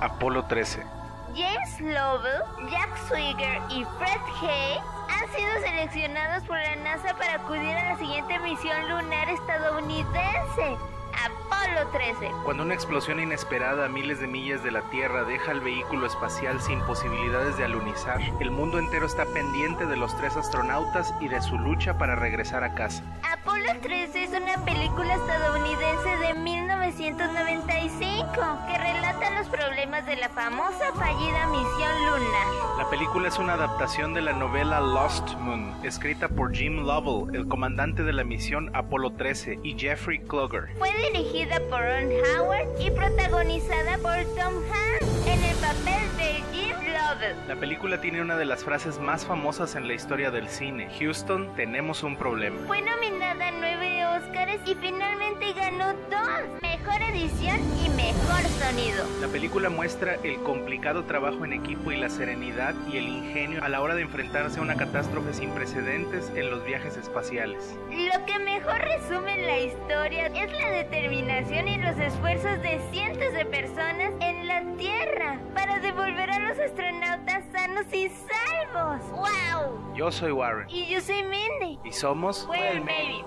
Apolo 13. James Lovell, Jack Swigger y Fred Hay han sido seleccionados por la NASA para acudir a la siguiente misión lunar estadounidense. Apolo 13. Cuando una explosión inesperada a miles de millas de la Tierra deja al vehículo espacial sin posibilidades de alunizar, el mundo entero está pendiente de los tres astronautas y de su lucha para regresar a casa. Apolo 13 es una película estadounidense de 1995 que relata problemas de la famosa fallida misión lunar. La película es una adaptación de la novela Lost Moon, escrita por Jim Lovell, el comandante de la misión Apolo 13, y Jeffrey Kluger. Fue dirigida por Ron Howard y protagonizada por Tom Hanks en el papel de Jim Lovell. La película tiene una de las frases más famosas en la historia del cine. Houston, tenemos un problema. Fue nominada a nueve Oscars y finalmente ganó dos. Sonido. La película muestra el complicado trabajo en equipo y la serenidad y el ingenio a la hora de enfrentarse a una catástrofe sin precedentes en los viajes espaciales. Lo que mejor resume la historia es la determinación y los esfuerzos de cientos de personas en la Tierra para devolver a los astronautas sanos y salvos. ¡Wow! Yo soy Warren. Y yo soy Mindy. Y somos Well, maybe.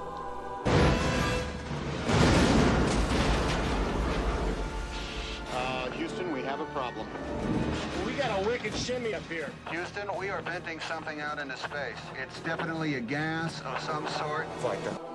Have a problem. We got a wicked shimmy up here. Houston, we are venting something out into space. It's definitely a gas of some sort. It's Like the